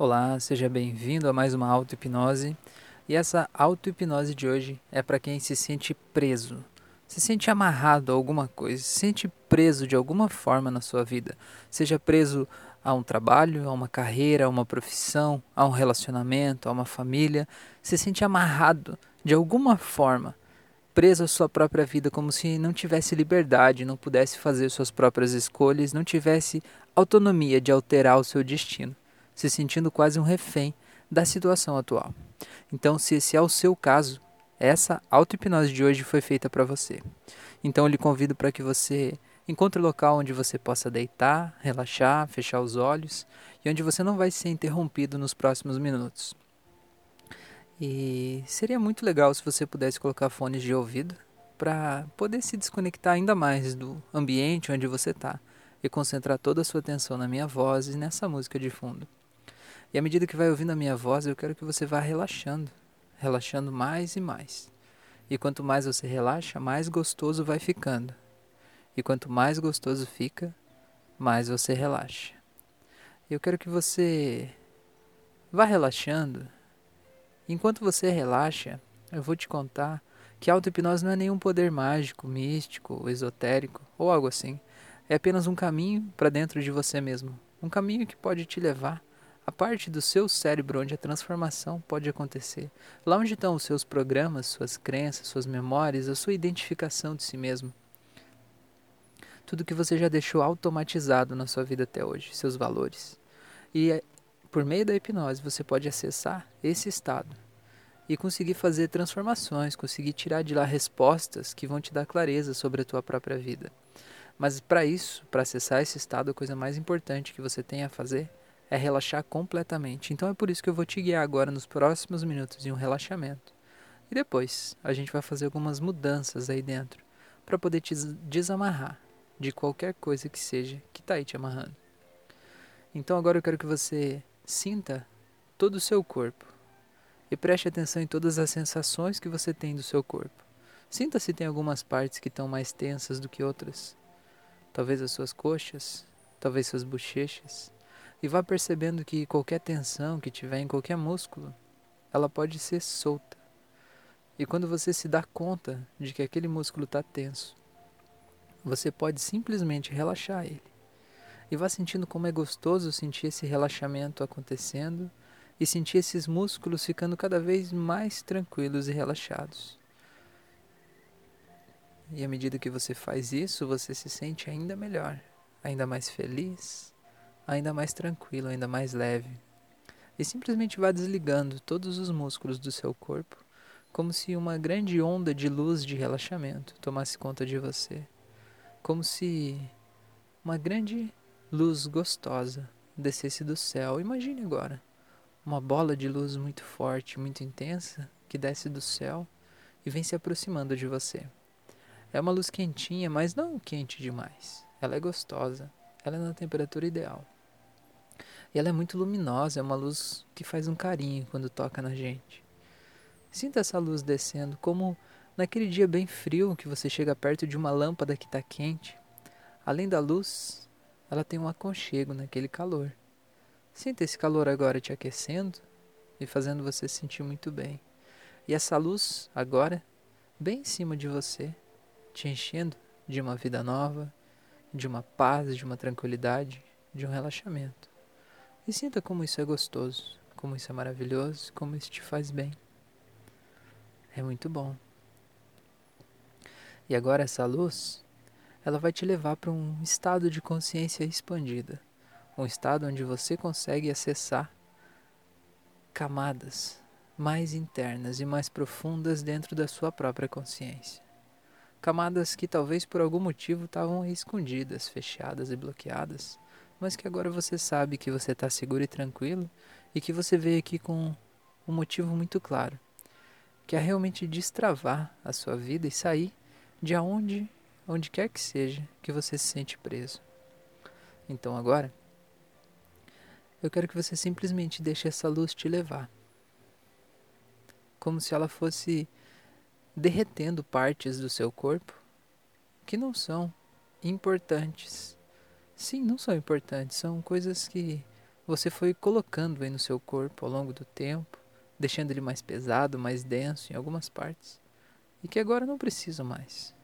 Olá, seja bem-vindo a mais uma auto-hipnose. E essa auto-hipnose de hoje é para quem se sente preso, se sente amarrado a alguma coisa, se sente preso de alguma forma na sua vida, seja preso a um trabalho, a uma carreira, a uma profissão, a um relacionamento, a uma família, se sente amarrado de alguma forma, preso à sua própria vida, como se não tivesse liberdade, não pudesse fazer suas próprias escolhas, não tivesse autonomia de alterar o seu destino se sentindo quase um refém da situação atual. Então, se esse é o seu caso, essa auto-hipnose de hoje foi feita para você. Então, eu lhe convido para que você encontre um local onde você possa deitar, relaxar, fechar os olhos e onde você não vai ser interrompido nos próximos minutos. E seria muito legal se você pudesse colocar fones de ouvido para poder se desconectar ainda mais do ambiente onde você está e concentrar toda a sua atenção na minha voz e nessa música de fundo. E à medida que vai ouvindo a minha voz, eu quero que você vá relaxando, relaxando mais e mais. E quanto mais você relaxa, mais gostoso vai ficando. E quanto mais gostoso fica, mais você relaxa. Eu quero que você vá relaxando. Enquanto você relaxa, eu vou te contar que a auto-hipnose não é nenhum poder mágico, místico, esotérico ou algo assim. É apenas um caminho para dentro de você mesmo. Um caminho que pode te levar a parte do seu cérebro onde a transformação pode acontecer. Lá onde estão os seus programas, suas crenças, suas memórias, a sua identificação de si mesmo. Tudo que você já deixou automatizado na sua vida até hoje, seus valores. E é, por meio da hipnose você pode acessar esse estado e conseguir fazer transformações, conseguir tirar de lá respostas que vão te dar clareza sobre a tua própria vida. Mas para isso, para acessar esse estado, a coisa mais importante que você tem a fazer é relaxar completamente. Então é por isso que eu vou te guiar agora nos próximos minutos em um relaxamento. E depois a gente vai fazer algumas mudanças aí dentro para poder te desamarrar de qualquer coisa que seja que está aí te amarrando. Então agora eu quero que você sinta todo o seu corpo e preste atenção em todas as sensações que você tem do seu corpo. Sinta se tem algumas partes que estão mais tensas do que outras. Talvez as suas coxas, talvez suas bochechas, e vá percebendo que qualquer tensão que tiver em qualquer músculo, ela pode ser solta. E quando você se dá conta de que aquele músculo está tenso, você pode simplesmente relaxar ele. E vá sentindo como é gostoso sentir esse relaxamento acontecendo e sentir esses músculos ficando cada vez mais tranquilos e relaxados. E à medida que você faz isso, você se sente ainda melhor, ainda mais feliz, ainda mais tranquilo, ainda mais leve. E simplesmente vá desligando todos os músculos do seu corpo, como se uma grande onda de luz de relaxamento tomasse conta de você. Como se uma grande luz gostosa descesse do céu. Imagine agora uma bola de luz muito forte, muito intensa, que desce do céu e vem se aproximando de você. É uma luz quentinha, mas não quente demais. Ela é gostosa, ela é na temperatura ideal. E ela é muito luminosa, é uma luz que faz um carinho quando toca na gente. Sinta essa luz descendo, como naquele dia bem frio que você chega perto de uma lâmpada que está quente. Além da luz, ela tem um aconchego naquele calor. Sinta esse calor agora te aquecendo e fazendo você se sentir muito bem. E essa luz agora, bem em cima de você, te enchendo de uma vida nova, de uma paz, de uma tranquilidade, de um relaxamento. E sinta como isso é gostoso, como isso é maravilhoso, como isso te faz bem. É muito bom. E agora essa luz, ela vai te levar para um estado de consciência expandida, um estado onde você consegue acessar camadas mais internas e mais profundas dentro da sua própria consciência. Camadas que talvez por algum motivo estavam escondidas, fechadas e bloqueadas mas que agora você sabe que você está seguro e tranquilo e que você veio aqui com um motivo muito claro, que é realmente destravar a sua vida e sair de onde, onde quer que seja que você se sente preso. Então agora, eu quero que você simplesmente deixe essa luz te levar, como se ela fosse derretendo partes do seu corpo que não são importantes Sim, não são importantes, são coisas que você foi colocando aí no seu corpo ao longo do tempo, deixando ele mais pesado, mais denso em algumas partes, e que agora não precisa mais.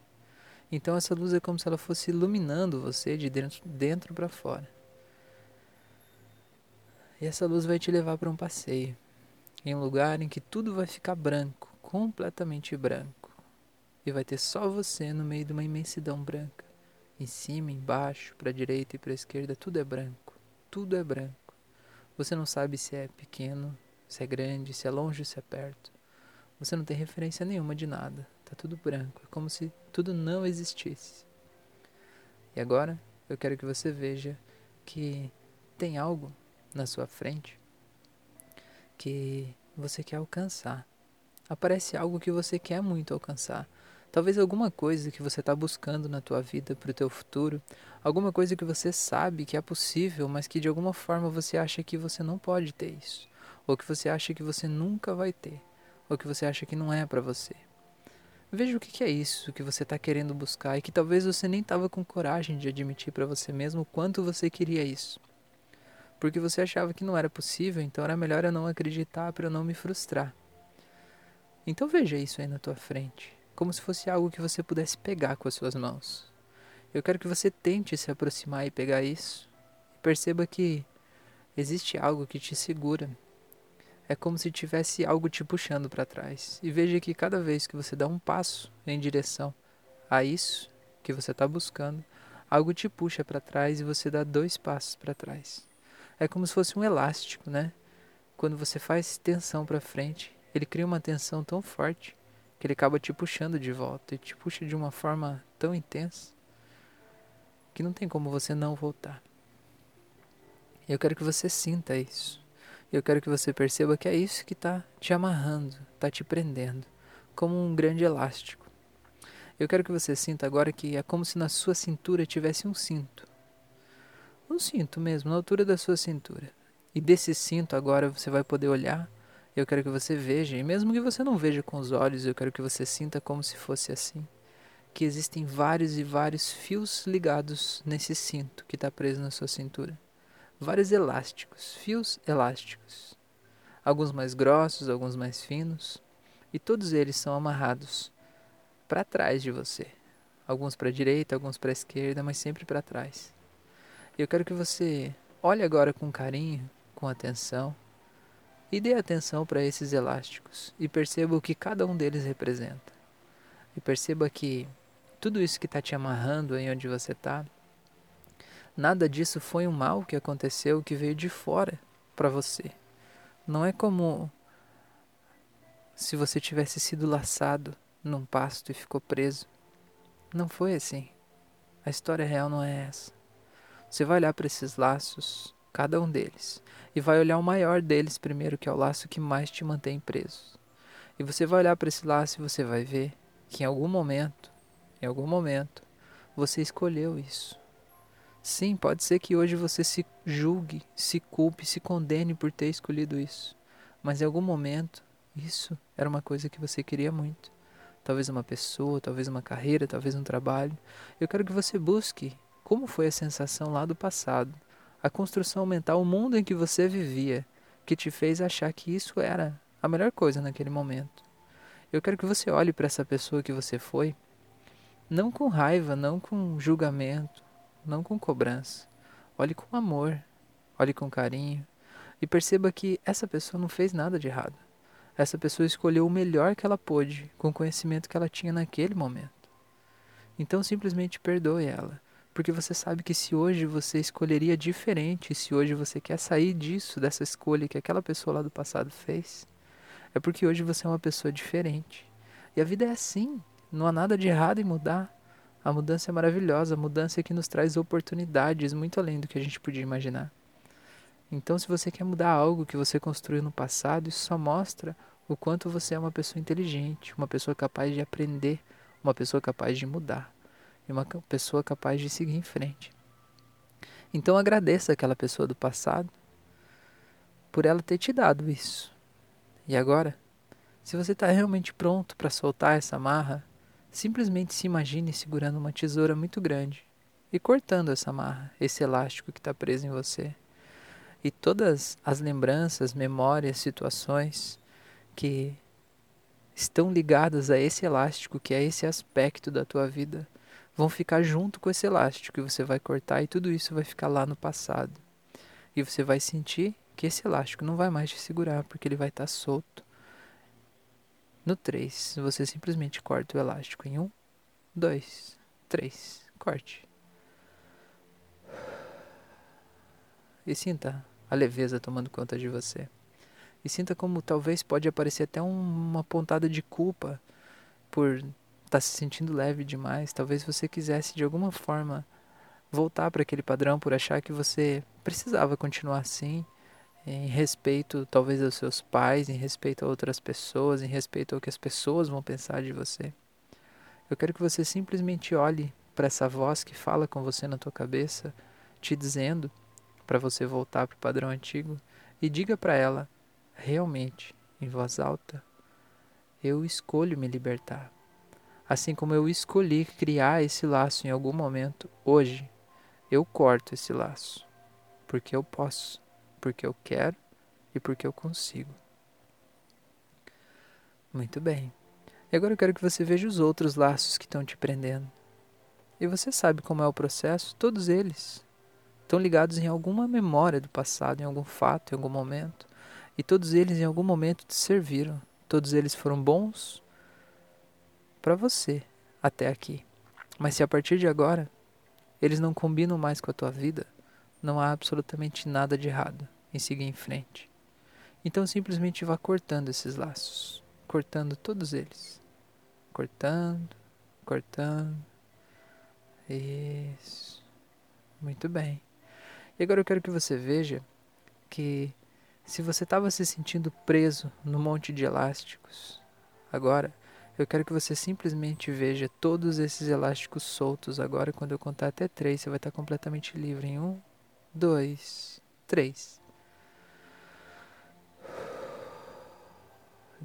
Então essa luz é como se ela fosse iluminando você de dentro, dentro para fora. E essa luz vai te levar para um passeio, em um lugar em que tudo vai ficar branco, completamente branco. E vai ter só você no meio de uma imensidão branca. Em cima, embaixo, para direita e para esquerda, tudo é branco. Tudo é branco. Você não sabe se é pequeno, se é grande, se é longe, se é perto. Você não tem referência nenhuma de nada. Tá tudo branco. É como se tudo não existisse. E agora eu quero que você veja que tem algo na sua frente que você quer alcançar. Aparece algo que você quer muito alcançar. Talvez alguma coisa que você está buscando na tua vida para o teu futuro, alguma coisa que você sabe que é possível, mas que de alguma forma você acha que você não pode ter isso, ou que você acha que você nunca vai ter, ou que você acha que não é para você. Veja o que é isso que você está querendo buscar e que talvez você nem estava com coragem de admitir para você mesmo o quanto você queria isso. Porque você achava que não era possível, então era melhor eu não acreditar para eu não me frustrar. Então veja isso aí na tua frente como se fosse algo que você pudesse pegar com as suas mãos. Eu quero que você tente se aproximar e pegar isso. Perceba que existe algo que te segura. É como se tivesse algo te puxando para trás. E veja que cada vez que você dá um passo em direção a isso que você está buscando, algo te puxa para trás e você dá dois passos para trás. É como se fosse um elástico, né? Quando você faz tensão para frente, ele cria uma tensão tão forte que ele acaba te puxando de volta e te puxa de uma forma tão intensa que não tem como você não voltar. Eu quero que você sinta isso. Eu quero que você perceba que é isso que está te amarrando, está te prendendo, como um grande elástico. Eu quero que você sinta agora que é como se na sua cintura tivesse um cinto. Um cinto mesmo, na altura da sua cintura. E desse cinto agora você vai poder olhar eu quero que você veja, e mesmo que você não veja com os olhos, eu quero que você sinta como se fosse assim. Que existem vários e vários fios ligados nesse cinto que está preso na sua cintura. Vários elásticos, fios elásticos. Alguns mais grossos, alguns mais finos. E todos eles são amarrados para trás de você. Alguns para a direita, alguns para a esquerda, mas sempre para trás. Eu quero que você olhe agora com carinho, com atenção e dê atenção para esses elásticos e perceba o que cada um deles representa. E perceba que tudo isso que está te amarrando aí onde você está, nada disso foi um mal que aconteceu que veio de fora para você. Não é como se você tivesse sido laçado num pasto e ficou preso. Não foi assim. A história real não é essa. Você vai olhar para esses laços, cada um deles, e vai olhar o maior deles primeiro, que é o laço que mais te mantém preso. E você vai olhar para esse laço e você vai ver que em algum momento, em algum momento, você escolheu isso. Sim, pode ser que hoje você se julgue, se culpe, se condene por ter escolhido isso. Mas em algum momento, isso era uma coisa que você queria muito. Talvez uma pessoa, talvez uma carreira, talvez um trabalho. Eu quero que você busque como foi a sensação lá do passado a construção mental, o mundo em que você vivia, que te fez achar que isso era a melhor coisa naquele momento. Eu quero que você olhe para essa pessoa que você foi, não com raiva, não com julgamento, não com cobrança. Olhe com amor, olhe com carinho e perceba que essa pessoa não fez nada de errado. Essa pessoa escolheu o melhor que ela pôde com o conhecimento que ela tinha naquele momento. Então simplesmente perdoe ela. Porque você sabe que se hoje você escolheria diferente, se hoje você quer sair disso, dessa escolha que aquela pessoa lá do passado fez, é porque hoje você é uma pessoa diferente. E a vida é assim, não há nada de errado em mudar. A mudança é maravilhosa, a mudança é que nos traz oportunidades muito além do que a gente podia imaginar. Então, se você quer mudar algo que você construiu no passado, isso só mostra o quanto você é uma pessoa inteligente, uma pessoa capaz de aprender, uma pessoa capaz de mudar e uma pessoa capaz de seguir em frente. Então agradeça aquela pessoa do passado por ela ter te dado isso. E agora, se você está realmente pronto para soltar essa amarra, simplesmente se imagine segurando uma tesoura muito grande e cortando essa amarra, esse elástico que está preso em você. E todas as lembranças, memórias, situações que estão ligadas a esse elástico, que é esse aspecto da tua vida, vão ficar junto com esse elástico e você vai cortar e tudo isso vai ficar lá no passado. E você vai sentir que esse elástico não vai mais te segurar porque ele vai estar solto. No 3, você simplesmente corta o elástico em 1, 2, 3, corte. E sinta a leveza tomando conta de você. E sinta como talvez pode aparecer até uma pontada de culpa por estar tá se sentindo leve demais. Talvez você quisesse de alguma forma voltar para aquele padrão por achar que você precisava continuar assim, em respeito talvez aos seus pais, em respeito a outras pessoas, em respeito ao que as pessoas vão pensar de você. Eu quero que você simplesmente olhe para essa voz que fala com você na tua cabeça, te dizendo para você voltar para o padrão antigo e diga para ela, realmente, em voz alta, eu escolho me libertar. Assim como eu escolhi criar esse laço em algum momento, hoje eu corto esse laço, porque eu posso, porque eu quero e porque eu consigo. Muito bem. E agora eu quero que você veja os outros laços que estão te prendendo. E você sabe como é o processo, todos eles estão ligados em alguma memória do passado, em algum fato, em algum momento. E todos eles em algum momento te serviram. Todos eles foram bons para você até aqui. Mas se a partir de agora eles não combinam mais com a tua vida, não há absolutamente nada de errado em seguir em frente. Então simplesmente vá cortando esses laços, cortando todos eles. Cortando, cortando. Isso. Muito bem. E agora eu quero que você veja que se você estava se sentindo preso no monte de elásticos, agora eu quero que você simplesmente veja todos esses elásticos soltos. Agora, quando eu contar até três, você vai estar completamente livre. Em um, dois, três.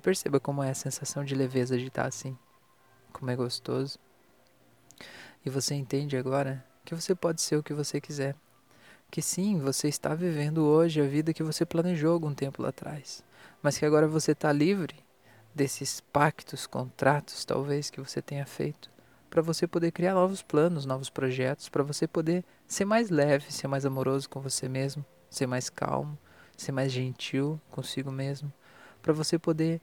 perceba como é a sensação de leveza de estar assim. Como é gostoso. E você entende agora que você pode ser o que você quiser que sim, você está vivendo hoje a vida que você planejou algum tempo lá atrás, mas que agora você está livre desses pactos, contratos, talvez, que você tenha feito, para você poder criar novos planos, novos projetos, para você poder ser mais leve, ser mais amoroso com você mesmo, ser mais calmo, ser mais gentil consigo mesmo, para você poder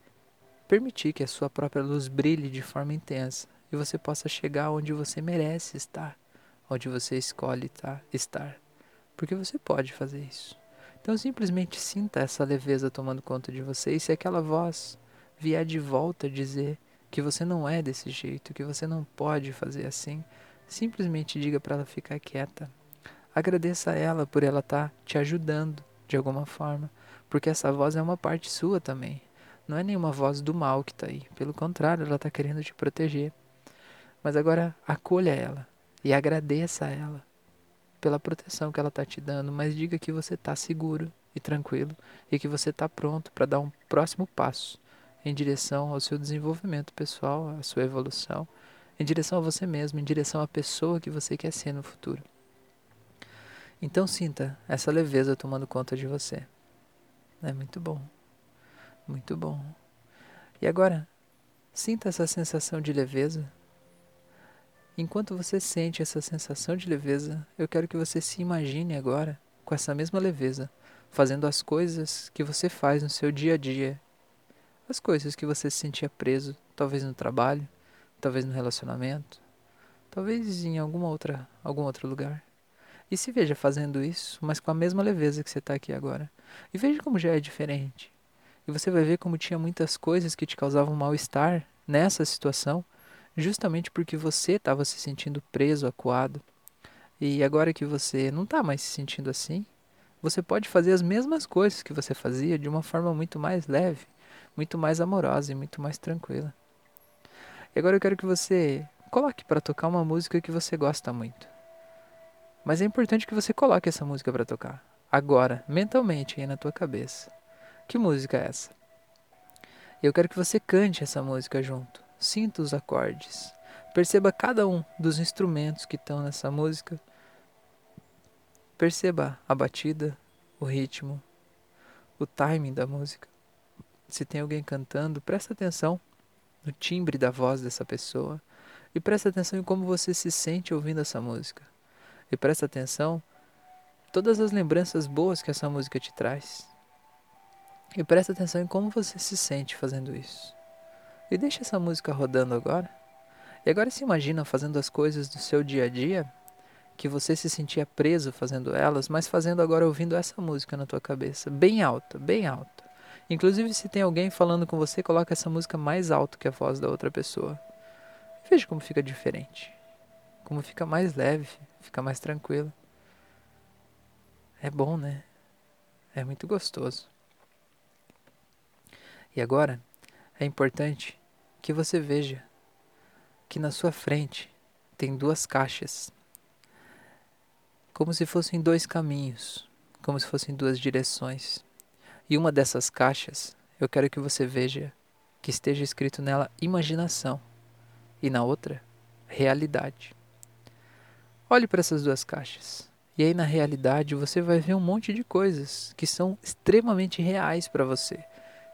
permitir que a sua própria luz brilhe de forma intensa e você possa chegar onde você merece estar, onde você escolhe tá, estar porque você pode fazer isso. Então simplesmente sinta essa leveza tomando conta de você e se aquela voz vier de volta dizer que você não é desse jeito, que você não pode fazer assim, simplesmente diga para ela ficar quieta. Agradeça a ela por ela estar tá te ajudando de alguma forma, porque essa voz é uma parte sua também. Não é nenhuma voz do mal que está aí, pelo contrário, ela está querendo te proteger. Mas agora acolha ela e agradeça a ela pela proteção que ela está te dando, mas diga que você está seguro e tranquilo e que você está pronto para dar um próximo passo em direção ao seu desenvolvimento pessoal, à sua evolução, em direção a você mesmo, em direção à pessoa que você quer ser no futuro. Então sinta essa leveza tomando conta de você. É muito bom. Muito bom. E agora, sinta essa sensação de leveza Enquanto você sente essa sensação de leveza, eu quero que você se imagine agora com essa mesma leveza, fazendo as coisas que você faz no seu dia a dia. As coisas que você se sentia preso, talvez no trabalho, talvez no relacionamento, talvez em alguma outra, algum outro lugar. E se veja fazendo isso, mas com a mesma leveza que você está aqui agora. E veja como já é diferente. E você vai ver como tinha muitas coisas que te causavam mal-estar nessa situação justamente porque você estava se sentindo preso, acuado. E agora que você não está mais se sentindo assim, você pode fazer as mesmas coisas que você fazia de uma forma muito mais leve, muito mais amorosa e muito mais tranquila. E agora eu quero que você coloque para tocar uma música que você gosta muito. Mas é importante que você coloque essa música para tocar, agora, mentalmente aí na tua cabeça. Que música é essa? Eu quero que você cante essa música junto. Sinta os acordes. Perceba cada um dos instrumentos que estão nessa música. Perceba a batida, o ritmo, o timing da música. Se tem alguém cantando, presta atenção no timbre da voz dessa pessoa e presta atenção em como você se sente ouvindo essa música. E presta atenção todas as lembranças boas que essa música te traz. E presta atenção em como você se sente fazendo isso. E deixa essa música rodando agora. E agora se imagina fazendo as coisas do seu dia a dia que você se sentia preso fazendo elas, mas fazendo agora ouvindo essa música na tua cabeça, bem alta, bem alta. Inclusive se tem alguém falando com você, coloca essa música mais alto que a voz da outra pessoa. Veja como fica diferente. Como fica mais leve, fica mais tranquilo. É bom, né? É muito gostoso. E agora, é importante que você veja que na sua frente tem duas caixas como se fossem dois caminhos, como se fossem duas direções. E uma dessas caixas, eu quero que você veja que esteja escrito nela imaginação e na outra, realidade. Olhe para essas duas caixas. E aí na realidade você vai ver um monte de coisas que são extremamente reais para você,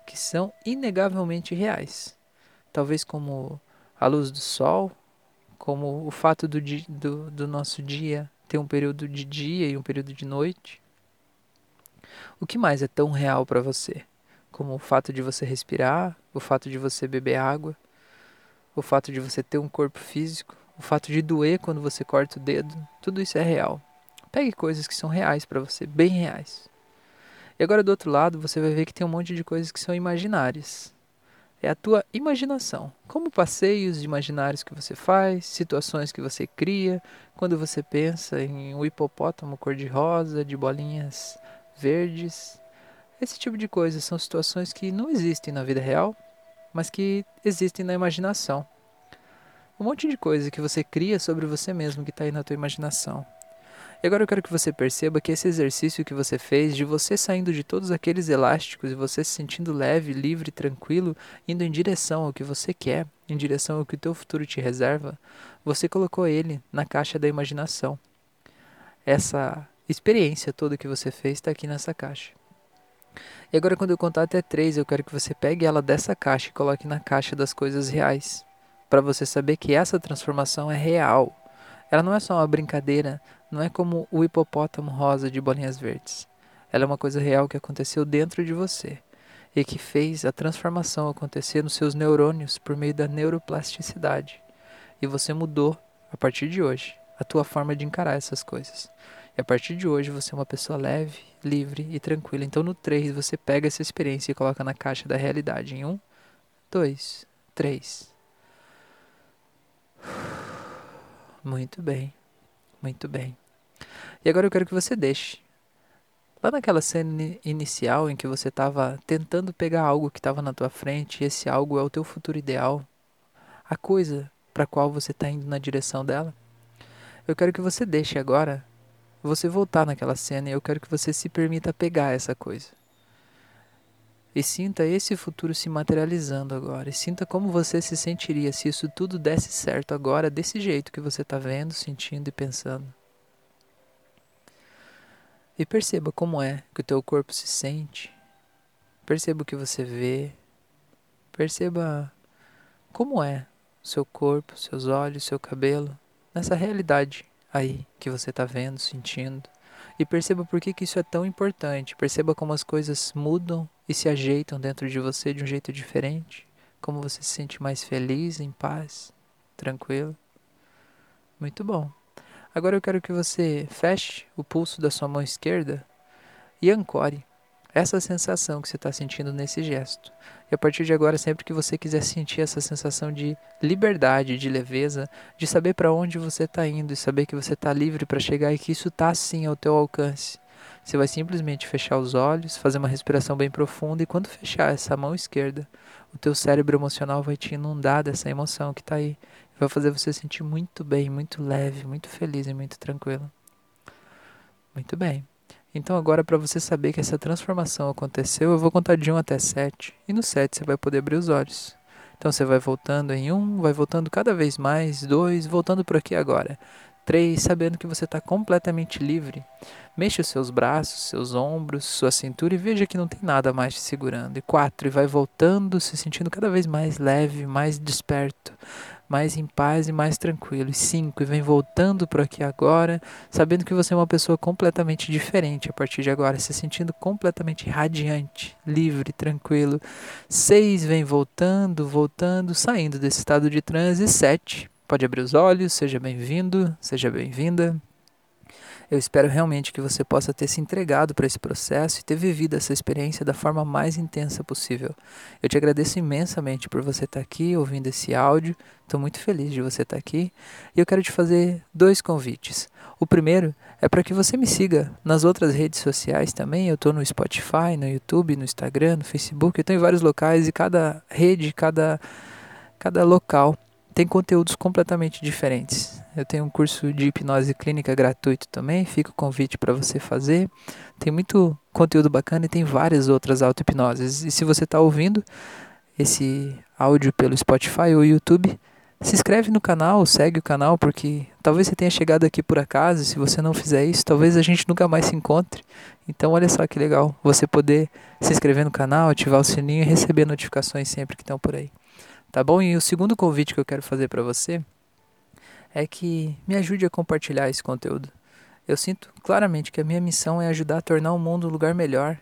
que são inegavelmente reais. Talvez como a luz do sol, como o fato do, do, do nosso dia ter um período de dia e um período de noite. O que mais é tão real para você? Como o fato de você respirar, o fato de você beber água, o fato de você ter um corpo físico, o fato de doer quando você corta o dedo, tudo isso é real. Pegue coisas que são reais para você, bem reais. E agora do outro lado, você vai ver que tem um monte de coisas que são imaginárias é a tua imaginação. Como passeios imaginários que você faz, situações que você cria, quando você pensa em um hipopótamo cor-de-rosa, de bolinhas verdes. Esse tipo de coisas são situações que não existem na vida real, mas que existem na imaginação. Um monte de coisa que você cria sobre você mesmo que está aí na tua imaginação. E agora eu quero que você perceba que esse exercício que você fez, de você saindo de todos aqueles elásticos e você se sentindo leve, livre, tranquilo, indo em direção ao que você quer, em direção ao que o teu futuro te reserva, você colocou ele na caixa da imaginação. Essa experiência toda que você fez está aqui nessa caixa. E agora, quando eu contar até três, eu quero que você pegue ela dessa caixa e coloque na caixa das coisas reais, para você saber que essa transformação é real. Ela não é só uma brincadeira, não é como o hipopótamo rosa de bolinhas verdes. Ela é uma coisa real que aconteceu dentro de você e que fez a transformação acontecer nos seus neurônios por meio da neuroplasticidade. E você mudou a partir de hoje a tua forma de encarar essas coisas. E a partir de hoje você é uma pessoa leve, livre e tranquila. Então no 3 você pega essa experiência e coloca na caixa da realidade. Em 1, 2, 3. Muito bem, muito bem. E agora eu quero que você deixe. Lá naquela cena inicial em que você estava tentando pegar algo que estava na tua frente, e esse algo é o teu futuro ideal, a coisa para qual você está indo na direção dela, eu quero que você deixe agora você voltar naquela cena e eu quero que você se permita pegar essa coisa. E sinta esse futuro se materializando agora. E sinta como você se sentiria se isso tudo desse certo agora, desse jeito que você está vendo, sentindo e pensando. E perceba como é que o teu corpo se sente. Perceba o que você vê. Perceba como é o seu corpo, seus olhos, seu cabelo, nessa realidade aí que você está vendo, sentindo. E perceba por que, que isso é tão importante. Perceba como as coisas mudam e se ajeitam dentro de você de um jeito diferente. Como você se sente mais feliz, em paz, tranquilo. Muito bom. Agora eu quero que você feche o pulso da sua mão esquerda e ancore essa sensação que você está sentindo nesse gesto. E a partir de agora, sempre que você quiser sentir essa sensação de liberdade, de leveza, de saber para onde você está indo e saber que você está livre para chegar e que isso está sim ao teu alcance, você vai simplesmente fechar os olhos, fazer uma respiração bem profunda e quando fechar essa mão esquerda, o teu cérebro emocional vai te inundar dessa emoção que está aí vai fazer você sentir muito bem, muito leve, muito feliz e muito tranquilo. Muito bem. Então agora para você saber que essa transformação aconteceu, eu vou contar de 1 até 7 e no 7 você vai poder abrir os olhos. Então você vai voltando em 1, vai voltando cada vez mais, 2, voltando por aqui agora. 3. Sabendo que você está completamente livre. Mexa os seus braços, seus ombros, sua cintura e veja que não tem nada mais te segurando. E 4. E vai voltando, se sentindo cada vez mais leve, mais desperto, mais em paz e mais tranquilo. E 5. E vem voltando por aqui agora, sabendo que você é uma pessoa completamente diferente a partir de agora, se sentindo completamente radiante, livre, tranquilo. 6. Vem voltando, voltando, saindo desse estado de transe. E 7 Pode abrir os olhos, seja bem-vindo, seja bem-vinda. Eu espero realmente que você possa ter se entregado para esse processo e ter vivido essa experiência da forma mais intensa possível. Eu te agradeço imensamente por você estar aqui ouvindo esse áudio. Estou muito feliz de você estar aqui e eu quero te fazer dois convites. O primeiro é para que você me siga nas outras redes sociais também. Eu estou no Spotify, no YouTube, no Instagram, no Facebook. Eu estou em vários locais e cada rede, cada, cada local tem conteúdos completamente diferentes. Eu tenho um curso de hipnose clínica gratuito também, fica o convite para você fazer. Tem muito conteúdo bacana e tem várias outras auto-hipnoses. E se você está ouvindo esse áudio pelo Spotify ou YouTube, se inscreve no canal, segue o canal, porque talvez você tenha chegado aqui por acaso. Se você não fizer isso, talvez a gente nunca mais se encontre. Então, olha só que legal você poder se inscrever no canal, ativar o sininho e receber notificações sempre que estão por aí. Tá bom? E o segundo convite que eu quero fazer para você é que me ajude a compartilhar esse conteúdo. Eu sinto claramente que a minha missão é ajudar a tornar o mundo um lugar melhor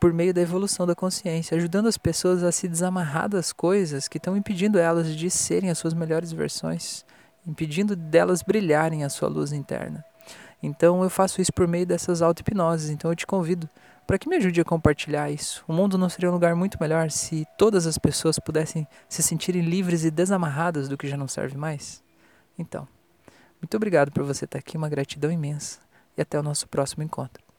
por meio da evolução da consciência, ajudando as pessoas a se desamarrar das coisas que estão impedindo elas de serem as suas melhores versões, impedindo delas brilharem a sua luz interna. Então eu faço isso por meio dessas auto-hipnoses, então eu te convido para que me ajude a compartilhar isso. O mundo não seria um lugar muito melhor se todas as pessoas pudessem se sentirem livres e desamarradas do que já não serve mais? Então, muito obrigado por você estar aqui, uma gratidão imensa e até o nosso próximo encontro.